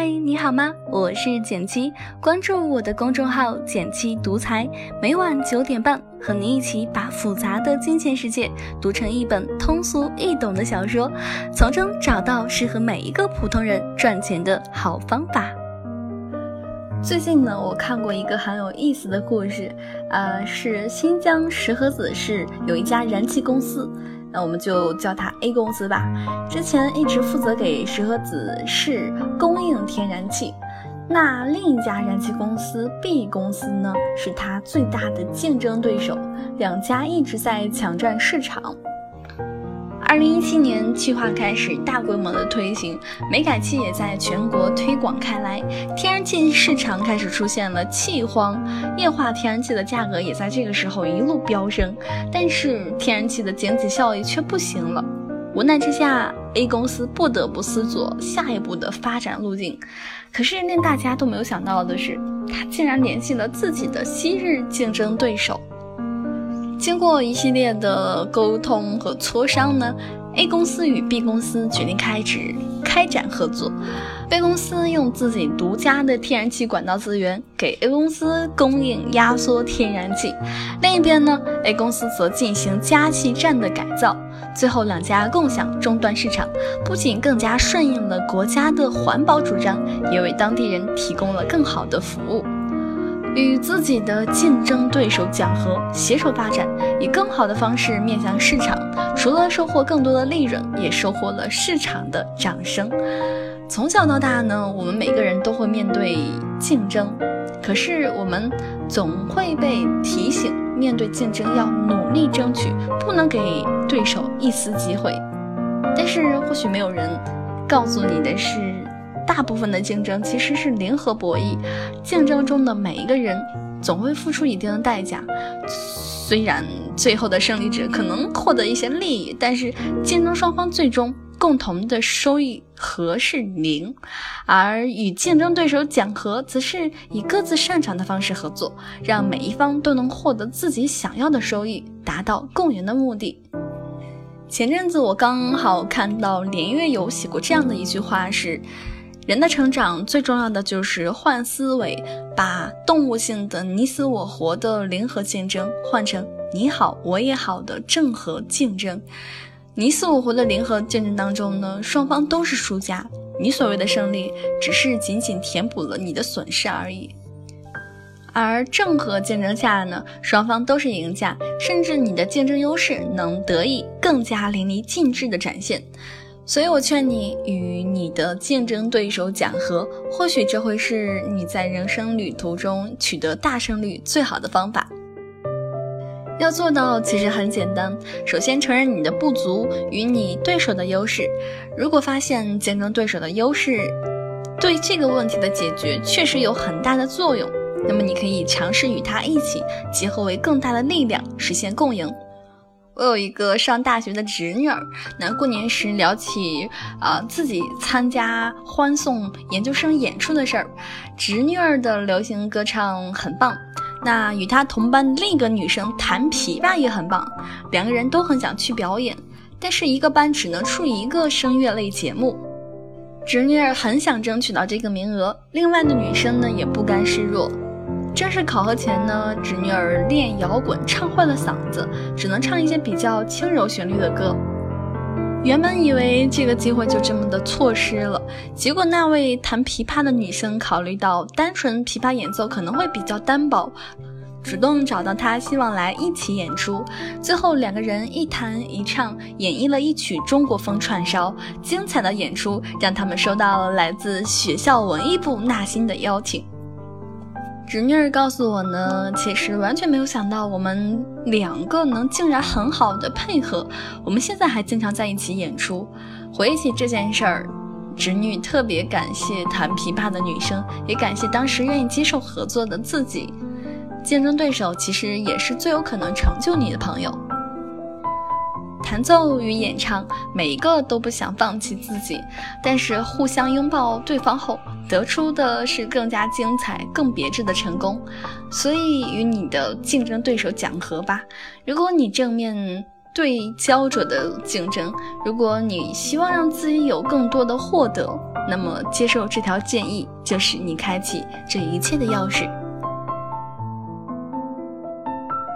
嗨，你好吗？我是简七，关注我的公众号“简七独裁”，每晚九点半和你一起把复杂的金钱世界读成一本通俗易懂的小说，从中找到适合每一个普通人赚钱的好方法。最近呢，我看过一个很有意思的故事，呃，是新疆石河子市有一家燃气公司。那我们就叫它 A 公司吧。之前一直负责给石河子市供应天然气。那另一家燃气公司 B 公司呢，是它最大的竞争对手。两家一直在抢占市场。二零一七年，气化开始大规模的推行，煤改气也在全国推广开来，天然气市场开始出现了气荒，液化天然气的价格也在这个时候一路飙升，但是天然气的经济效益却不行了。无奈之下，A 公司不得不思索下一步的发展路径。可是令大家都没有想到的是，他竟然联系了自己的昔日竞争对手。经过一系列的沟通和磋商呢，A 公司与 B 公司决定开始开展合作。B 公司用自己独家的天然气管道资源给 A 公司供应压缩天然气，另一边呢，A 公司则进行加气站的改造。最后两家共享终端市场，不仅更加顺应了国家的环保主张，也为当地人提供了更好的服务。与自己的竞争对手讲和，携手发展，以更好的方式面向市场。除了收获更多的利润，也收获了市场的掌声。从小到大呢，我们每个人都会面对竞争，可是我们总会被提醒，面对竞争要努力争取，不能给对手一丝机会。但是或许没有人告诉你的是。大部分的竞争其实是零和博弈，竞争中的每一个人总会付出一定的代价。虽然最后的胜利者可能获得一些利益，但是竞争双方最终共同的收益和是零。而与竞争对手讲和，则是以各自擅长的方式合作，让每一方都能获得自己想要的收益，达到共赢的目的。前阵子我刚好看到连月有写过这样的一句话是。人的成长最重要的就是换思维，把动物性的你死我活的零和竞争换成你好我也好的正和竞争。你死我活的零和竞争当中呢，双方都是输家，你所谓的胜利只是仅仅填补了你的损失而已。而正和竞争下呢，双方都是赢家，甚至你的竞争优势能得以更加淋漓尽致的展现。所以我劝你与你的竞争对手讲和，或许这会是你在人生旅途中取得大胜率最好的方法。要做到其实很简单，首先承认你的不足与你对手的优势。如果发现竞争对手的优势对这个问题的解决确实有很大的作用，那么你可以尝试与他一起结合为更大的力量，实现共赢。我有一个上大学的侄女儿，那过年时聊起啊自己参加欢送研究生演出的事儿，侄女儿的流行歌唱很棒，那与她同班的另一个女生弹琵琶也很棒，两个人都很想去表演，但是一个班只能出一个声乐类节目，侄女儿很想争取到这个名额，另外的女生呢也不甘示弱。正式考核前呢，侄女儿练摇滚唱坏了嗓子，只能唱一些比较轻柔旋律的歌。原本以为这个机会就这么的错失了，结果那位弹琵琶的女生考虑到单纯琵琶演奏可能会比较单薄，主动找到他，希望来一起演出。最后两个人一弹一唱，演绎了一曲中国风串烧。精彩的演出让他们收到了来自学校文艺部纳新的邀请。侄女儿告诉我呢，其实完全没有想到我们两个能竟然很好的配合，我们现在还经常在一起演出。回忆起这件事儿，侄女特别感谢弹琵琶的女生，也感谢当时愿意接受合作的自己。竞争对手其实也是最有可能成就你的朋友。弹奏与演唱，每一个都不想放弃自己，但是互相拥抱对方后，得出的是更加精彩、更别致的成功。所以，与你的竞争对手讲和吧。如果你正面对焦灼的竞争。如果你希望让自己有更多的获得，那么接受这条建议就是你开启这一切的钥匙。